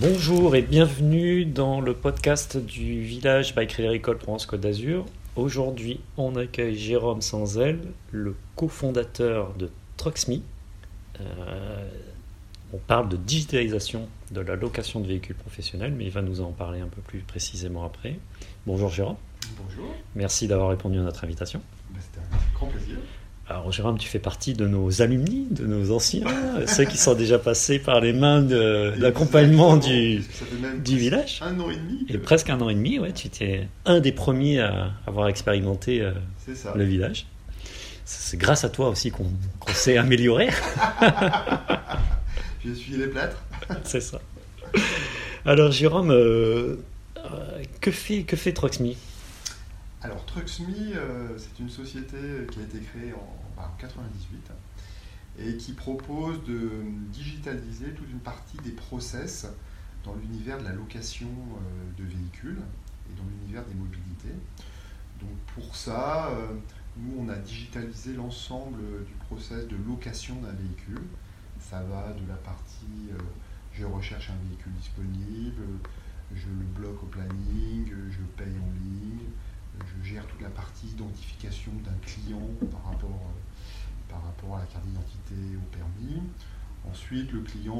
Bonjour et bienvenue dans le podcast du village by Crédit Agricole Provence Côte d'Azur. Aujourd'hui, on accueille Jérôme Sanzel, le cofondateur de Trucksme. Euh, on parle de digitalisation de la location de véhicules professionnels, mais il va nous en parler un peu plus précisément après. Bonjour Jérôme. Bonjour. Merci d'avoir répondu à notre invitation. Ben, C'était un grand plaisir. Alors Jérôme, tu fais partie de nos alumni, de nos anciens, ceux qui sont déjà passés par les mains de- d'accompagnement du, village. un an et demi. que- Et presque un an et demi, ouais, tu étais un des premiers à avoir expérimenté euh, ça. le village. C'est grâce à toi aussi qu'on s'est amélioré, J'ai essuyé les plâtres. c'est ça. Alors Jérôme, euh, euh, que fait que fait Trucksme Alors, Trucksme, euh, c'est une société qui a été créée en, en 98 et qui propose de digitaliser toute une partie des process dans l'univers de la location euh, de véhicules et dans l'univers des mobilités. Donc pour ça, euh, nous on a digitalisé l'ensemble du process de location d'un véhicule. Ça va de la partie euh, je recherche un véhicule disponible, je le bloque au planning, je paye en ligne, je gère toute la partie identification d'un client par rapport, euh, par rapport à la carte d'identité, au permis. Ensuite, le client,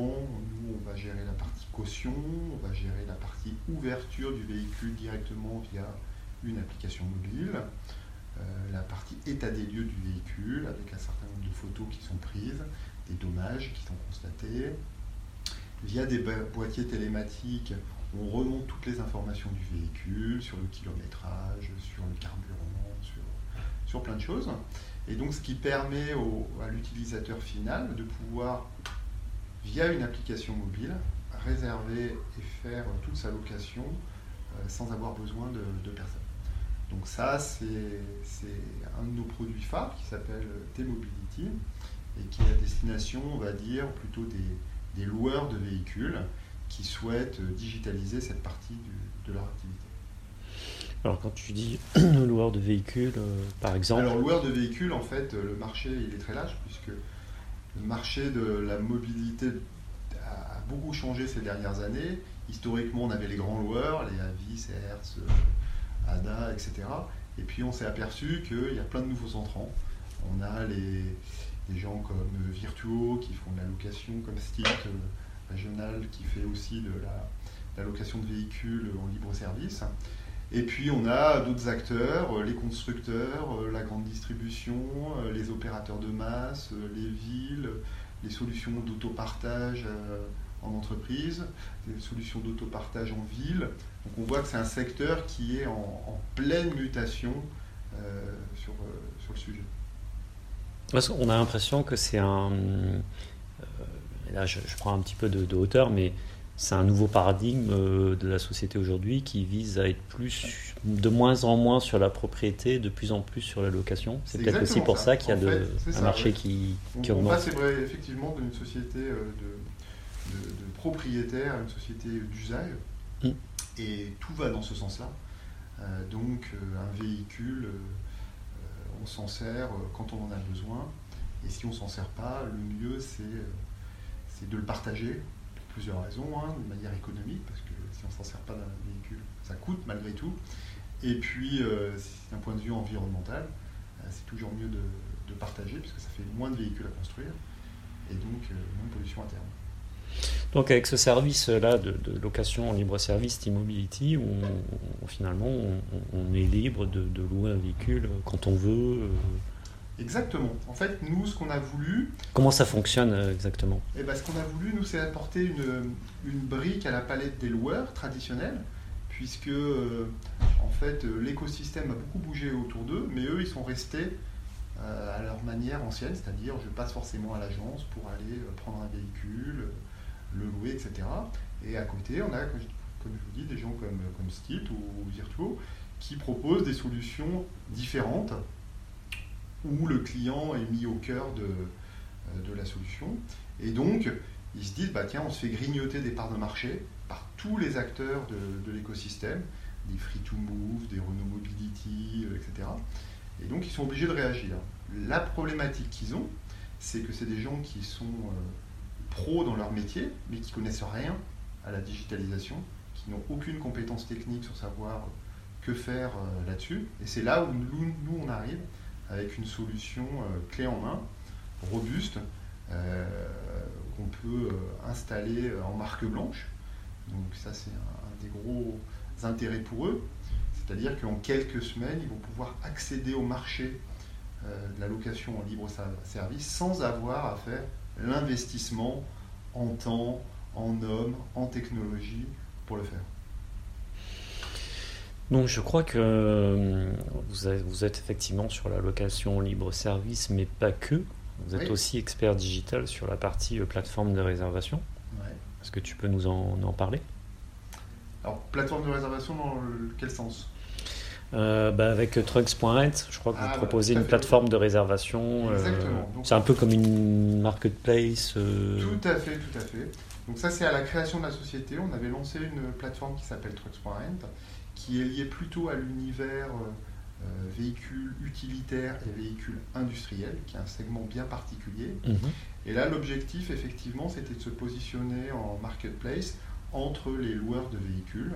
nous, on va gérer la partie caution, on va gérer la partie ouverture du véhicule directement via une application mobile, euh, la partie état des lieux du véhicule avec un certain nombre de photos qui sont prises, des dommages qui sont constatés. Via des bo- boîtiers télématiques, on remonte toutes les informations du véhicule sur le kilométrage, sur le carburant, sur, sur plein de choses. Et donc ce qui permet à l'utilisateur final de pouvoir, via une application mobile, réserver et faire toute sa location euh, sans avoir besoin de, personne. Donc ça, c'est c'est un de nos produits phares qui s'appelle T-Mobility et qui est à destination, on va dire, plutôt des, des loueurs de véhicules qui souhaitent digitaliser cette partie du- de leur activité. Alors quand tu dis loueur de véhicules, euh, par exemple, Alors, loueur de véhicules, en fait, le marché il est très large puisque le marché de la mobilité a beaucoup changé ces dernières années. Historiquement, on avait les grands loueurs, les Avis, Hertz, euh, Ada, etc. Et puis, on s'est aperçu qu'il y a plein de nouveaux entrants. On a les, des gens comme euh, Virtuo qui font de la location, comme Stilt euh, Régional qui fait aussi de la, la location de véhicules en libre service. Et puis on a d'autres acteurs, euh, les constructeurs, euh, la grande distribution, euh, les opérateurs de masse, les villes, les solutions d'autopartage en entreprise, les solutions d'autopartage en ville. Donc on voit que c'est un secteur qui est en, pleine mutation sur, sur le sujet. Parce qu'on a l'impression que c'est un. Et là, je, je prends un petit peu de, de hauteur, mais c'est un nouveau paradigme euh, de la société aujourd'hui qui vise à être plus, de moins en moins sur la propriété, de plus en plus sur la location. C'est peut-être aussi pour ça. ça, qu'il y a de- fait, un ça, marché ouais. qui, On, qui on augmente. passe c'est vrai, effectivement d'une société euh, de, de, de propriétaire à une société d'usage. Mm. Et tout va dans ce sens-là. Euh, donc un véhicule, euh, on s'en sert quand on en a besoin. Et si on s'en sert pas, le mieux c'est c'est de le partager pour plusieurs raisons. hein, de manière économique, parce que si on s'en sert pas d'un véhicule, ça coûte malgré tout. Et puis euh, d'un point de vue environnemental, euh, c'est toujours mieux de, de partager, puisque ça fait moins de véhicules à construire, et donc euh, moins de pollution à terme. Donc avec ce service-là de, location en libre service, T-Mobility, finalement on, est libre de louer un véhicule quand on veut. Exactement. En fait, nous, ce qu'on a voulu, Comment ça fonctionne euh, exactement eh ben, ce qu'on a voulu, nous, c'est apporter une, une brique à la palette des loueurs traditionnels, puisque euh, en fait, euh, l'écosystème a beaucoup bougé autour d'eux, mais eux, ils sont restés euh, à leur manière ancienne, c'est-à-dire je passe forcément à l'agence pour aller prendre un véhicule, le louer, etc. Et à côté, on a, comme je, comme je vous dis, des gens comme, comme Stilt ou, ou Virtuo qui proposent des solutions différentes où le client est mis au cœur de, euh, de la solution. Et donc, ils se disent, bah, tiens, on se fait grignoter des parts de marché par tous les acteurs de, l'écosystème, des free-to-move, des Renault Mobility, euh, etc. Et donc, ils sont obligés de réagir. La problématique qu'ils ont, c'est que c'est des gens qui sont euh, pros dans leur métier, mais qui connaissent rien à la digitalisation, qui n'ont aucune compétence technique sur savoir que faire là-dessus. Et c'est là où nous, on arrive avec une solution clé en main, robuste, qu'on peut installer en marque blanche. Donc ça, c'est un des gros intérêts pour eux. C'est-à-dire qu'en quelques semaines, ils vont pouvoir accéder au marché euh, de la location en libre service sans avoir à faire l'investissement en temps, en hommes, en technologie pour le faire. Donc je crois que euh, vous êtes, effectivement sur la location libre service, mais pas que. Vous êtes aussi expert digital sur la partie euh, plateforme de réservation. Est-ce que tu peux nous en, en parler? Alors plateforme de réservation dans quel sens? Euh, bah, avec Trucks.net, je crois que vous ah, proposez une plateforme de réservation. Euh, c'est un peu comme une marketplace. Euh. Tout à fait, tout à fait. Donc ça, c'est à la création de la société. On avait lancé une plateforme qui s'appelle Trucks.net, qui est liée plutôt à l'univers véhicules utilitaires et véhicules industriels, qui est un segment bien particulier. Mhm. Et là, l'objectif, effectivement, c'était de se positionner en marketplace entre les loueurs de véhicules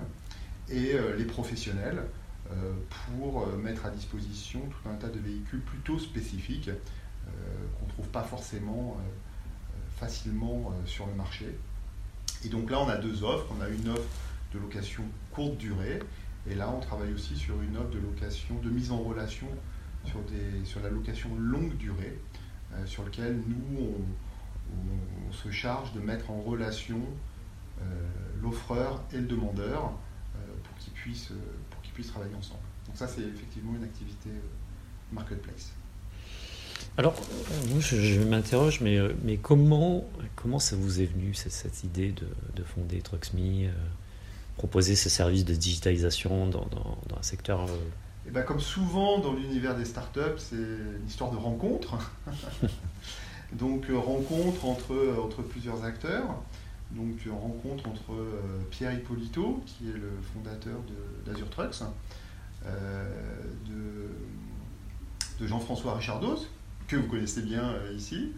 et les professionnels euh, pour euh, mettre à disposition tout un tas de véhicules plutôt spécifiques euh, qu'on ne trouve pas forcément facilement sur le marché. Et donc là, on a deux offres. On a une offre de location courte durée, et là, on travaille aussi sur une offre de location, de mise en relation sur, des, sur la location longue durée, sur lequel nous, on, se charge de mettre en relation l'offreur et le demandeur pour qu'ils puissent, puissent travailler ensemble. Donc ça, c'est effectivement une activité euh, marketplace. Alors, moi, je, m'interroge, mais, euh, mais comment, comment ça vous est venu, cette, idée de, de, fonder Truxme, euh, proposer ce service de digitalisation dans, dans, dans un secteur et eh ben, Comme souvent dans l'univers des startups, c'est une histoire de rencontre. Donc, rencontre entre, entre plusieurs acteurs. Donc rencontre entre euh, Pierre Hippolito, qui est le fondateur d'Azure Trucks, euh, de, Jean-François Richardos, que vous connaissez bien euh, ici,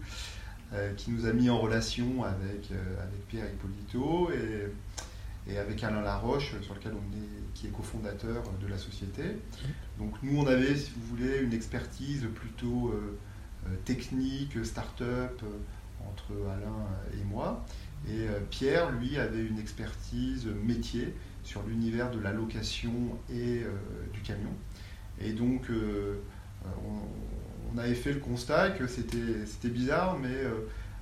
qui nous a mis en relation avec, avec Pierre Hippolito et, et, avec Alain Laroche, sur lequel on est, qui est cofondateur de la société. Donc nous, on avait, si vous voulez, une expertise plutôt technique, start-up, entre Alain et moi. Et euh, Pierre, lui, avait une expertise métier sur l'univers de la location et euh, du camion. Et donc, euh, on, avait fait le constat que c'était bizarre, mais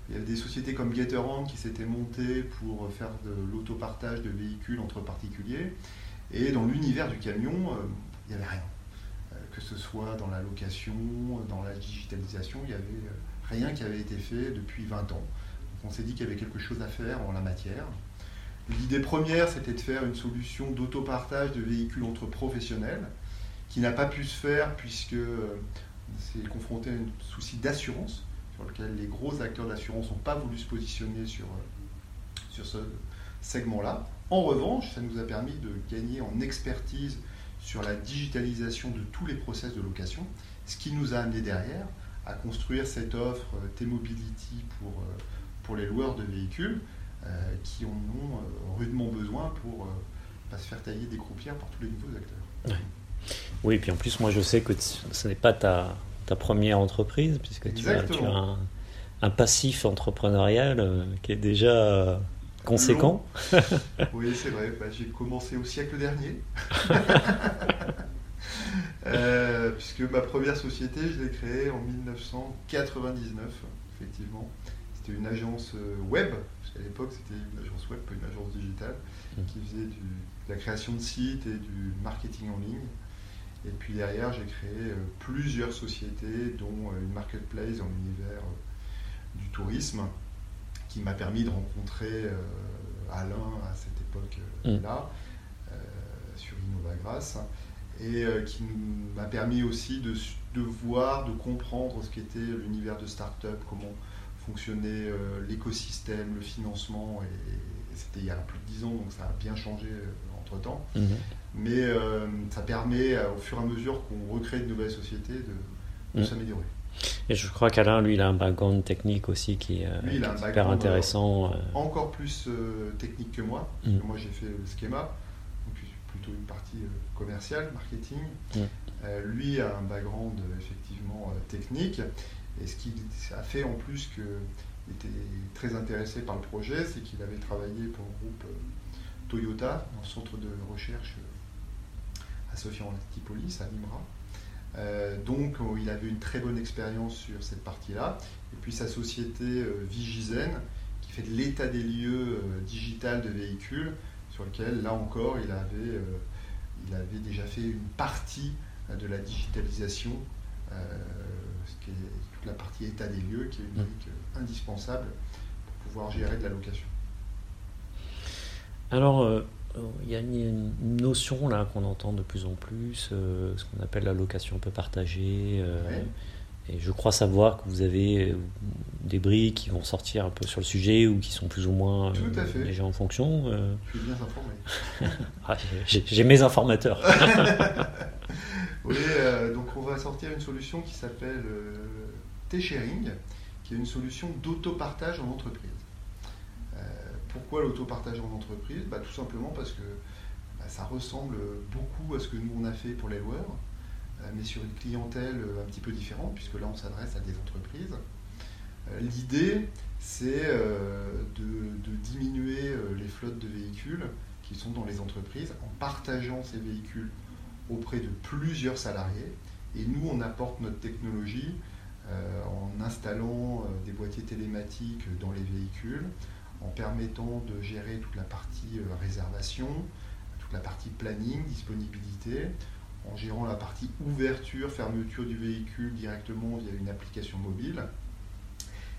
il y avait des sociétés comme Gatorand qui s'étaient montées pour faire de l'autopartage de véhicules entre particuliers. Et dans l'univers du camion, il n'y avait rien. que ce soit dans la location, dans la digitalisation, il n'y avait rien qui avait été fait depuis 20 ans on s'est dit qu'il y avait quelque chose à faire en la matière. L'idée première, c'était de faire une solution d'autopartage de véhicules entre professionnels, qui n'a pas pu se faire puisque c'est confronté à un souci d'assurance, sur lequel les gros acteurs d'assurance n'ont pas voulu se positionner sur, sur ce segment-là. En revanche, ça nous a permis de gagner en expertise sur la digitalisation de tous les process de location, ce qui nous a amené derrière à construire cette offre T-Mobility pour pour les loueurs de véhicules euh, qui en ont euh, rudement besoin pour euh, pas se faire tailler des croupières par tous les nouveaux acteurs. Oui, et puis en plus, moi je sais que ce n'est pas ta, ta, première entreprise, puisque tu as, tu as un, passif entrepreneurial qui est déjà conséquent. oui, c'est vrai. Bah, j'ai commencé au siècle dernier. puisque ma première société, je l'ai créée en 1999, effectivement. C'était une agence euh, web, parce qu'à l'époque c'était une agence web, pas une agence digitale, mmh. qui faisait de la création de sites et du marketing en ligne. Et puis derrière, j'ai créé euh, plusieurs sociétés, dont euh, une marketplace dans l'univers du tourisme, qui m'a permis de rencontrer Alain à cette époque-là, mmh. sur Innovagrass, et qui m'a permis aussi de, de, voir, de comprendre ce qu'était l'univers de start-up, comment fonctionnait euh, l'écosystème, le financement, et, c'était il y a plus de 10 ans, donc ça a bien changé euh, entre-temps. Mhm. Mais euh, ça permet, au fur et à mesure qu'on recrée de nouvelles sociétés, de, mhm. s'améliorer. Et je crois qu'Alain, lui, il a un background technique aussi qui, est super intéressant. Encore plus technique que moi. Parce que mm. moi, j'ai fait le schéma, donc plutôt une partie commerciale, marketing. Lui a un background effectivement technique. Et ce qui a fait en plus qu'il était très intéressé par le projet, c'est qu'il avait travaillé pour le groupe Toyota, dans le centre de recherche à Sophia Antipolis, à Limra. Euh, donc euh, il avait une très bonne expérience sur cette partie-là. Et puis sa société euh, Vigizen, qui fait de l'état des lieux digital de véhicules, sur lequel là encore il avait, il avait déjà fait une partie de la digitalisation, ce qui est toute la partie état des lieux, qui est une brique indispensable pour pouvoir gérer de la location. Alors, il y a une, notion là qu'on entend de plus en plus, euh, ce qu'on appelle la location peu partagée. Euh, et je crois savoir que vous avez euh, des briques qui vont sortir un peu sur le sujet ou qui sont plus ou moins déjà en fonction. Je suis bien informé. Ah, j'ai mes informateurs. oui, donc on va sortir une solution qui s'appelle T-Sharing, qui est une solution d'autopartage en entreprise. Pourquoi l'autopartage en entreprise bah, Tout simplement parce que bah, ça ressemble beaucoup à ce que nous on a fait pour les loueurs, euh, mais sur une clientèle euh, un petit peu différente, puisque là on s'adresse à des entreprises. Euh, l'idée, c'est de, diminuer les flottes de véhicules qui sont dans les entreprises en partageant ces véhicules auprès de plusieurs salariés. Et nous, on apporte notre technologie en installant des boîtiers télématiques dans les véhicules, en permettant de gérer toute la partie euh, réservation, toute la partie planning, disponibilité, en gérant la partie ouverture, fermeture du véhicule directement via une application mobile.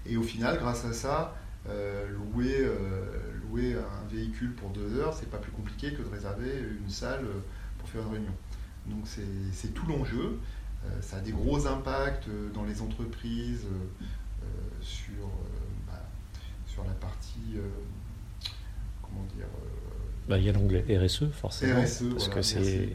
Et au final, grâce à ça, euh, louer, euh, louer un véhicule pour deux heures, c'est pas plus compliqué que de réserver une salle pour faire une réunion. Donc c'est tout l'enjeu. ça a des gros impacts dans les entreprises sur sur la partie. Euh, comment dire euh, bah, Il y a l'onglet RSE, forcément. RSE, parce que c'est.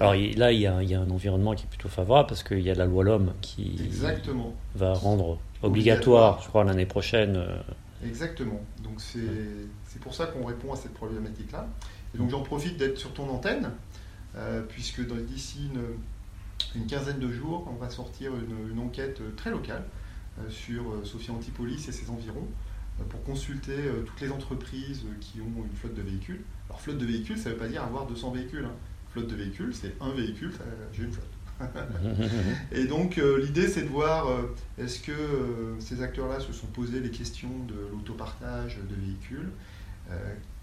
Alors là, il y, a, il y, a, un environnement qui est plutôt favorable parce qu'il y a la loi L'Homme qui Exactement. va rendre obligatoire, je crois, l'année prochaine. Euh, Exactement. Donc c'est pour ça qu'on répond à cette problématique-là. Et donc j'en profite d'être sur ton antenne, puisque d'ici une, une, quinzaine de jours, on va sortir une, une enquête très locale sur Sophie Antipolis et ses environs, pour consulter euh, toutes les entreprises qui ont une flotte de véhicules. Alors flotte de véhicules, ça ne veut pas dire avoir 200 véhicules. Hein. Flotte de véhicules, c'est un véhicule, j'ai une flotte. et donc euh, l'idée c'est de voir est-ce que ces acteurs-là se sont posés les questions de l'autopartage de véhicules,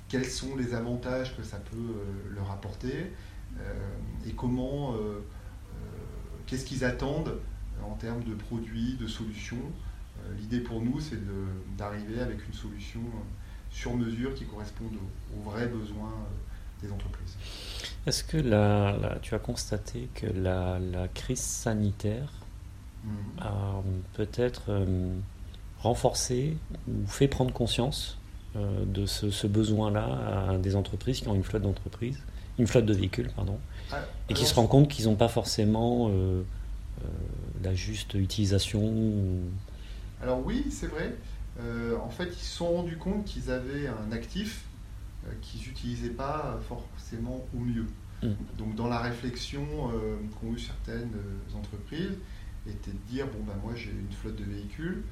quels sont les avantages que ça peut leur apporter et comment, qu'est-ce qu'ils attendent en termes de produits, de solutions euh, l'idée pour nous, c'est d'arriver avec une solution euh, sur mesure qui corresponde aux, vrais besoins euh, des entreprises. Est-ce que tu as constaté que la, crise sanitaire mmh. a peut-être renforcé ou fait prendre conscience de ce, besoin-là à des entreprises qui ont une flotte d'entreprises, une flotte de véhicules, pardon, ah, et qui se rendent compte qu'ils n'ont pas forcément la juste utilisation alors oui, c'est vrai. Euh, en fait, ils se sont rendus compte qu'ils avaient un actif euh, qu'ils n'utilisaient pas forcément au mieux. Mm. Donc dans la réflexion euh, qu'ont eu certaines entreprises, était de dire, bon ben moi j'ai une flotte de véhicules,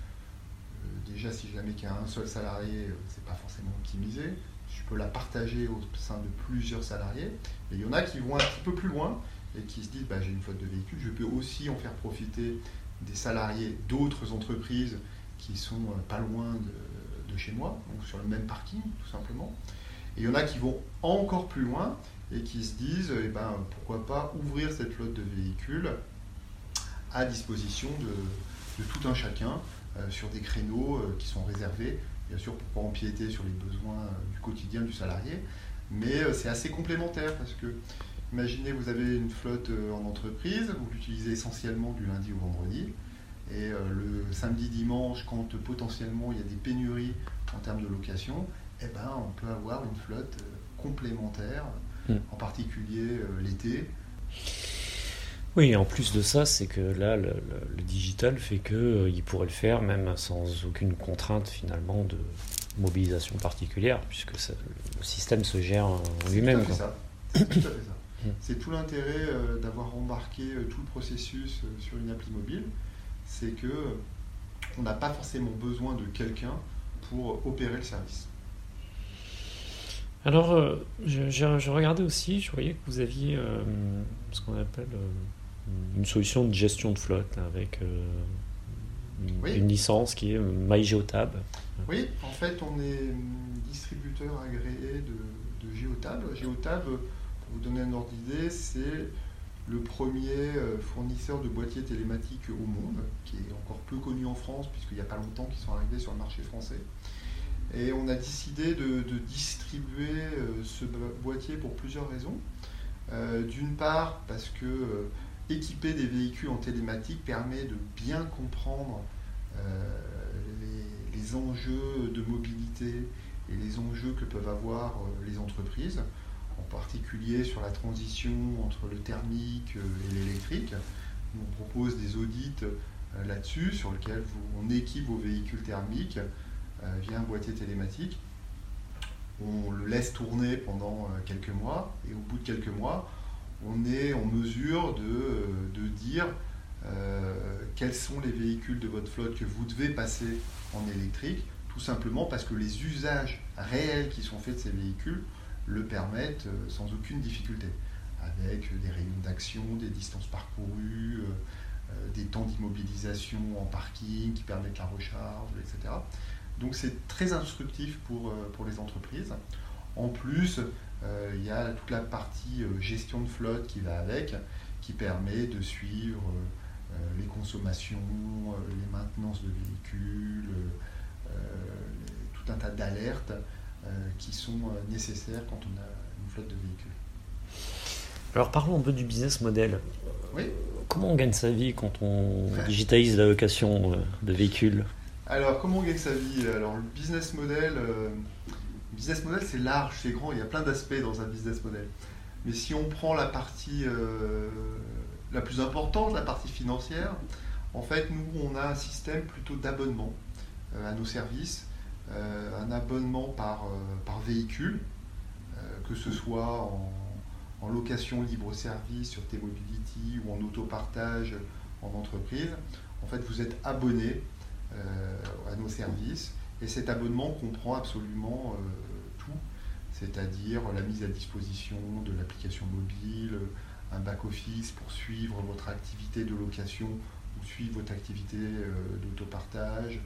déjà si jamais qu'il y a un seul salarié, c'est pas forcément optimisé, je peux la partager au sein de plusieurs salariés, mais il y en a qui vont un petit peu plus loin et qui se disent, bah, j'ai une flotte de véhicules, je peux aussi en faire profiter des salariés d'autres entreprises qui sont euh, pas loin de, chez moi, donc sur le même parking tout simplement. Et il y en a qui vont encore plus loin et qui se disent eh ben, pourquoi pas ouvrir cette flotte de véhicules à disposition de, tout un chacun euh, sur des créneaux euh, qui sont réservés, bien sûr pour pas empiéter sur les besoins du quotidien du salarié, mais c'est assez complémentaire parce que Imaginez, vous avez une flotte euh, en entreprise, vous l'utilisez essentiellement du lundi au vendredi. Et euh, le samedi, dimanche, quand potentiellement il y a des pénuries en termes de location, eh ben, on peut avoir une flotte euh, complémentaire, hmm. en particulier l'été. Oui, en plus de ça, c'est que là, le, digital fait qu'il euh, pourrait le faire même sans aucune contrainte finalement de mobilisation particulière, puisque le système se gère en lui-même. C'est tout à fait ça. Mm. C'est tout l'intérêt euh, d'avoir embarqué euh, tout le processus sur une appli mobile, c'est que on n'a pas forcément besoin de quelqu'un pour opérer le service. Alors, euh, je, regardais aussi, je voyais que vous aviez euh, ce qu'on appelle euh, une solution de gestion de flotte avec une, licence qui est MyGeotab. Oui, en fait, on est distributeur agréé de, de Geotab. Geotab, vous donner un ordre d'idée, c'est le premier fournisseur de boîtiers télématiques au monde, qui est encore peu connu en France, puisqu'il n'y a pas longtemps qu'ils sont arrivés sur le marché français. Et on a décidé de, distribuer euh, ce boîtier pour plusieurs raisons. Euh, d'une part, parce que euh, des véhicules en télématique permet de bien comprendre les, enjeux de mobilité et les enjeux que peuvent avoir les entreprises, en particulier sur la transition entre le thermique et l'électrique. On propose des audits là-dessus, sur lesquels on équipe vos véhicules thermiques euh, via un boîtier télématique. On le laisse tourner pendant euh, quelques mois et au bout de quelques mois, on est en mesure de, euh, dire quels sont les véhicules de votre flotte que vous devez passer en électrique, tout simplement parce que les usages réels qui sont faits de ces véhicules le permettent sans aucune difficulté, avec des rayons d'action, des distances parcourues, des temps d'immobilisation en parking qui permettent la recharge, etc. Donc c'est très instructif pour, euh, pour les entreprises. En plus, euh, il y a toute la partie euh, gestion de flotte qui va avec, qui permet de suivre les consommations, les maintenances de véhicules, tout un tas d'alertes qui sont nécessaires quand on a une flotte de véhicules. Alors parlons un peu du business model. Comment on gagne sa vie quand on digitalise la location de véhicules? Alors, comment on gagne sa vie? Alors, le business model, euh, business model c'est large, c'est grand, il y a plein d'aspects dans un business model. Mais si on prend la partie euh, la plus importante, la partie financière, en fait, nous, on a un système plutôt d'abonnement euh, à nos services, un abonnement par, par véhicule, que ce soit en, en location libre-service sur T-Mobility ou en autopartage en entreprise. En fait, vous êtes abonné euh, à nos services. Et cet abonnement comprend absolument euh, tout, c'est-à-dire la mise à disposition de l'application mobile, un back-office pour suivre votre activité de location ou suivre votre activité euh, d'autopartage,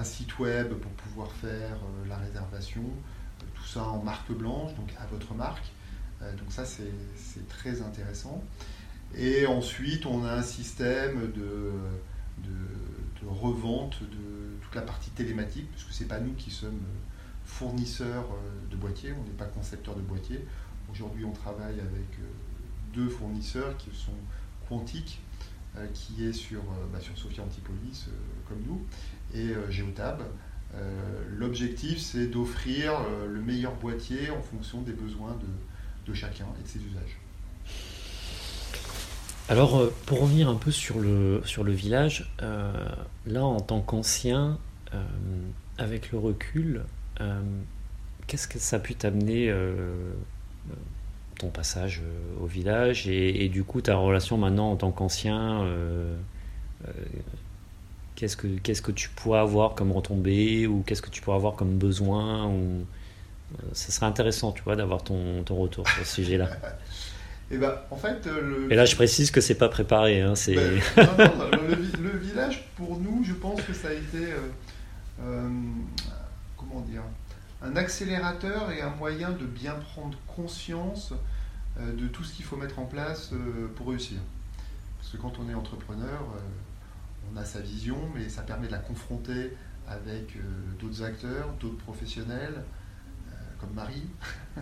un site web pour pouvoir faire la réservation, tout ça en marque blanche, donc à votre marque. donc ça c'est très intéressant. Et ensuite, on a un système de, de, revente de toute la partie télématique, puisque ce n'est pas nous qui sommes fournisseurs euh, de boîtiers, on n'est pas concepteurs de boîtiers. Aujourd'hui, on travaille avec euh, deux fournisseurs qui sont Quantic, euh, qui est sur, bah, sur Sophia Antipolis, comme nous, et Geotab. L'objectif, c'est d'offrir le meilleur boîtier en fonction des besoins de, chacun et de ses usages. Alors, euh, pour revenir un peu sur le, sur le village, euh, là, en tant qu'ancien, euh, avec le recul, qu'est-ce que ça a pu t'amener, ton passage au village, et, du coup, ta relation maintenant en tant qu'ancien Qu'est-ce que, qu'est-ce que tu pourrais avoir comme retombée, ou qu'est-ce que tu pourrais avoir comme besoin ou, Ça serait intéressant, tu vois, d'avoir ton, ton retour sur ce sujet-là. Et, eh ben, en fait, euh, le... Et là, je précise que c'est pas préparé. Hein, c'est... Ben, le, village, pour nous, je pense que ça a été, euh, euh, comment dire, un accélérateur et un moyen de bien prendre conscience de tout ce qu'il faut mettre en place pour réussir. Parce que quand on est entrepreneur, on a sa vision, mais ça permet de la confronter avec d'autres acteurs, d'autres professionnels, comme Marie,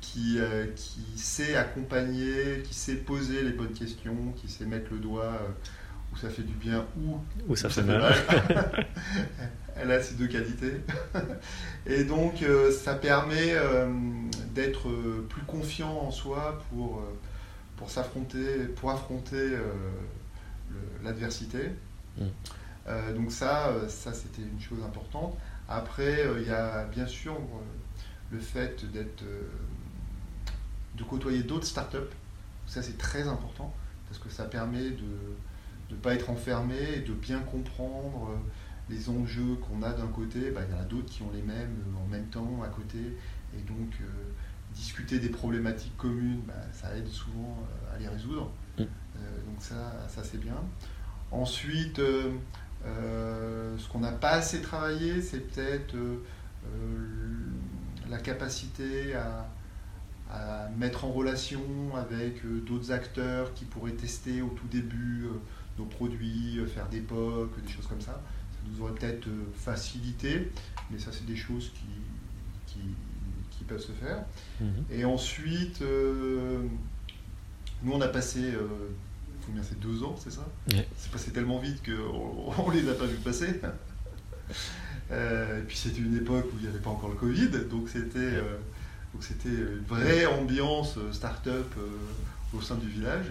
qui, euh, qui sait accompagner, qui sait poser les bonnes questions, qui sait mettre le doigt euh, où ça fait du bien ou où ça, fait, mal. Elle a ces deux qualités. Et donc, euh, ça permet euh, d'être plus confiant en soi pour, euh, pour s'affronter, pour affronter l'adversité. Mm. donc ça, ça c'était une chose importante. Après, il y a bien sûr le fait d'être, de côtoyer d'autres startups. Ça, c'est très important parce que ça permet de ne pas être enfermé et de bien comprendre euh, les enjeux qu'on a d'un côté. Bah, il y en a d'autres qui ont les mêmes euh, en même temps à côté. Et donc, euh, discuter des problématiques communes, bah, ça aide souvent à les résoudre. Mm. donc ça, ça c'est bien. Ensuite, ce qu'on n'a pas assez travaillé, c'est peut-être la capacité à, à mettre en relation avec euh, d'autres acteurs qui pourraient tester au tout début euh, nos produits, euh, faire des POC, des choses comme ça. Ça nous aurait peut-être facilité, mais ça c'est des choses qui, qui, peuvent se faire. Mhm. Et ensuite, nous on a passé combien c'est deux ans, c'est ça C'est passé tellement vite qu'on ne les a pas vu passer. et puis c'était une époque où il n'y avait pas encore le Covid, donc c'était c'était une vraie ambiance euh, start-up euh, au sein du village.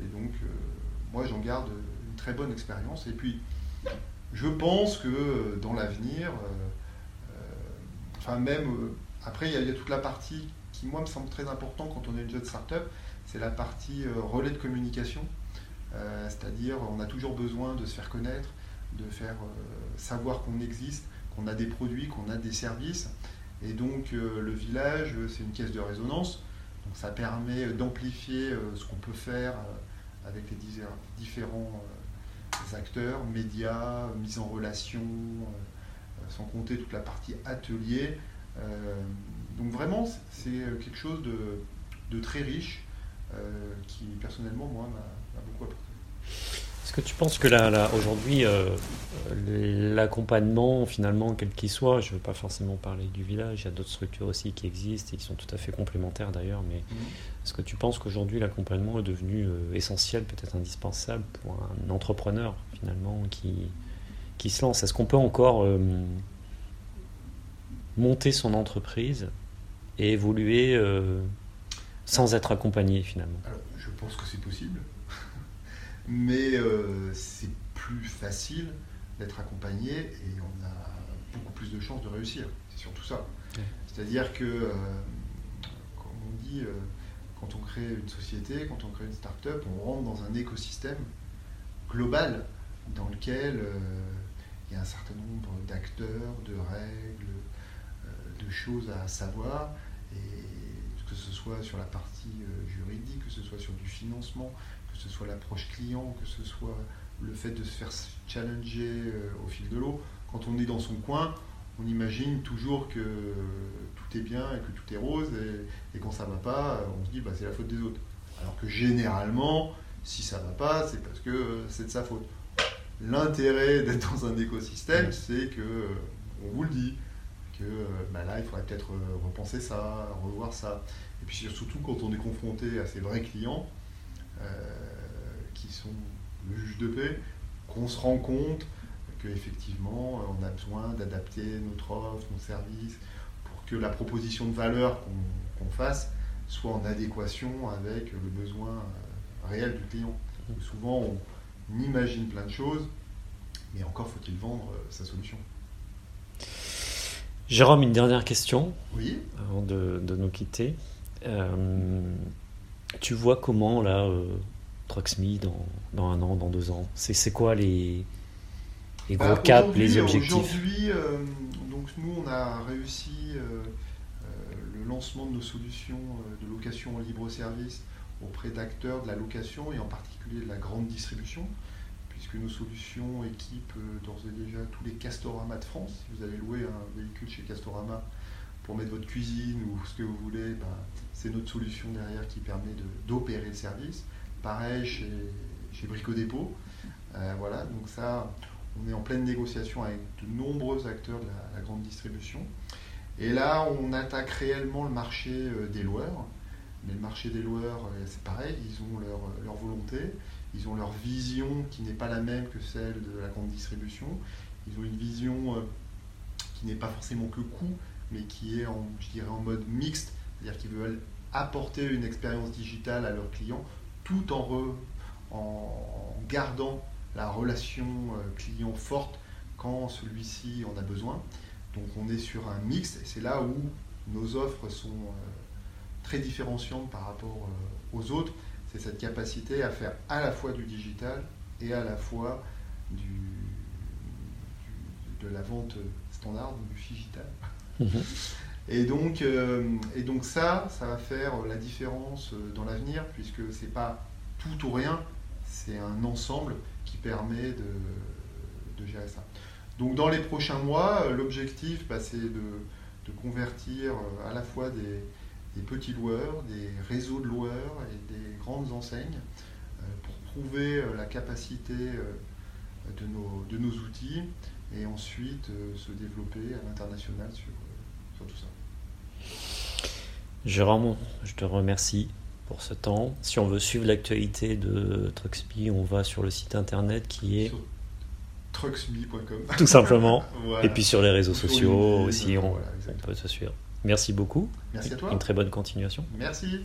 Et donc, euh, moi, j'en garde une très bonne expérience. Et puis, je pense que dans l'avenir, enfin même, après, il y, a toute la partie qui, moi, me semble très important quand on est une jeune start-up, c'est la partie relais de communication. C'est-à-dire, on a toujours besoin de se faire connaître, de faire savoir qu'on existe, qu'on a des produits, qu'on a des services. Et donc euh, le village, euh, c'est une caisse de résonance. Donc ça permet d'amplifier euh, ce qu'on peut faire avec les différents acteurs, médias, mise en relation, sans compter toute la partie atelier. donc vraiment, c'est quelque chose de, très riche qui personnellement, moi, m'a beaucoup apporté. Est-ce que tu penses que là, aujourd'hui, euh, l'accompagnement, finalement, quel qu'il soit, je ne veux pas forcément parler du village, il y a d'autres structures aussi qui existent et qui sont tout à fait complémentaires d'ailleurs, mais mmh. est-ce que tu penses qu'aujourd'hui l'accompagnement est devenu euh, essentiel, peut-être indispensable pour un entrepreneur finalement qui, qui se lance? Est-ce qu'on peut encore euh, monter son entreprise et évoluer sans être accompagné finalement Alors, je pense que c'est possible mais euh, c'est plus facile d'être accompagné et on a beaucoup plus de chances de réussir. C'est surtout ça. C'est-à-dire que, euh, comme on dit, euh, quand on crée une société, quand on crée une start-up, on rentre dans un écosystème global dans lequel il y a un certain nombre d'acteurs, de règles, de choses à savoir, et que ce soit sur la partie juridique, que ce soit sur du financement, que ce soit l'approche client, que ce soit le fait de se faire challenger euh, au fil de l'eau. Quand on est dans son coin, on imagine toujours que tout est bien et que tout est rose, et, quand ça va pas, on se dit bah, c'est la faute des autres. Alors que généralement, si ça va pas, c'est parce que euh, c'est de sa faute. L'intérêt d'être dans un écosystème, c'est que euh, on vous le dit, que bah, là, il faudrait peut-être repenser ça, revoir ça. Et puis surtout quand on est confronté à ses vrais clients, qui sont le juge de paix, qu'on se rend compte qu'effectivement, on a besoin d'adapter notre offre, nos services, pour que la proposition de valeur qu'on fasse soit en adéquation avec le besoin euh, réel du client. souvent, on imagine plein de choses, mais encore faut-il vendre euh, sa solution. Jérôme, une dernière question oui. avant de, nous quitter. Euh, tu vois comment là, Trucksme dans, dans, un an, dans deux ans? C'est quoi les, les gros caps, les objectifs? Aujourd'hui, euh, donc nous, on a réussi euh, euh, le lancement de nos solutions de location en libre service auprès d'acteurs de la location et en particulier de la grande distribution, puisque nos solutions équipent d'ores et déjà tous les Castorama de France. Si vous avez loué un véhicule chez Castorama pour mettre votre cuisine ou ce que vous voulez, ben, c'est notre solution derrière qui permet d'opérer le service. Pareil chez, chez Brico Dépôt. Euh, voilà, donc ça, on est en pleine négociation avec de nombreux acteurs de la, grande distribution. Et là, on attaque réellement le marché euh, des loueurs. Mais le marché des loueurs, euh, c'est pareil, ils ont leur, volonté, ils ont leur vision qui n'est pas la même que celle de la grande distribution. Ils ont une vision qui n'est pas forcément que coût, mais qui est en, je dirais, en mode mixte, c'est-à-dire qu'ils veulent apporter une expérience digitale à leurs clients tout en, en gardant la relation client forte quand celui-ci en a besoin. Donc on est sur un mix et c'est là où nos offres sont très différenciantes par rapport aux autres. C'est cette capacité à faire à la fois du digital et à la fois du, de la vente standard, du digital. Mhm. Et donc, euh, et donc ça, ça va faire la différence dans l'avenir, puisque c'est pas tout ou rien, c'est un ensemble qui permet de, de, gérer ça. Donc dans les prochains mois, l'objectif, bah, c'est de, de, convertir à la fois des, des, petits loueurs, des réseaux de loueurs et des grandes enseignes euh, pour prouver la capacité euh, de nos, de nos outils et ensuite se développer à l'international sur, sur tout ça. Jérôme, je te remercie pour ce temps. Si on veut suivre l'actualité de Truxby, on va sur le site internet qui est truxby.com. Tout simplement. Et puis sur les réseaux sociaux aussi, on, peut se suivre. Merci beaucoup. Merci à toi. Une très bonne continuation. Merci.